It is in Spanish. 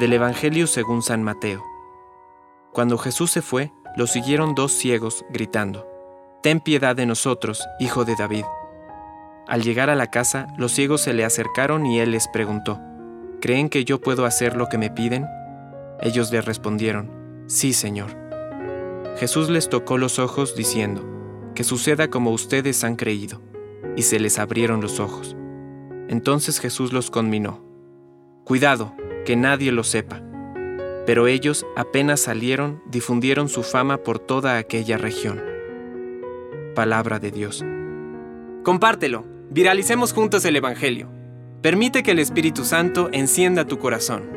Del Evangelio según San Mateo. Cuando Jesús se fue, lo siguieron dos ciegos, gritando, Ten piedad de nosotros, hijo de David. Al llegar a la casa, los ciegos se le acercaron y él les preguntó, ¿Creen que yo puedo hacer lo que me piden? Ellos le respondieron, Sí, Señor. Jesús les tocó los ojos diciendo, Que suceda como ustedes han creído. Y se les abrieron los ojos. Entonces Jesús los conminó, Cuidado, que nadie lo sepa. Pero ellos apenas salieron, difundieron su fama por toda aquella región. Palabra de Dios. Compártelo, viralicemos juntos el Evangelio. Permite que el Espíritu Santo encienda tu corazón.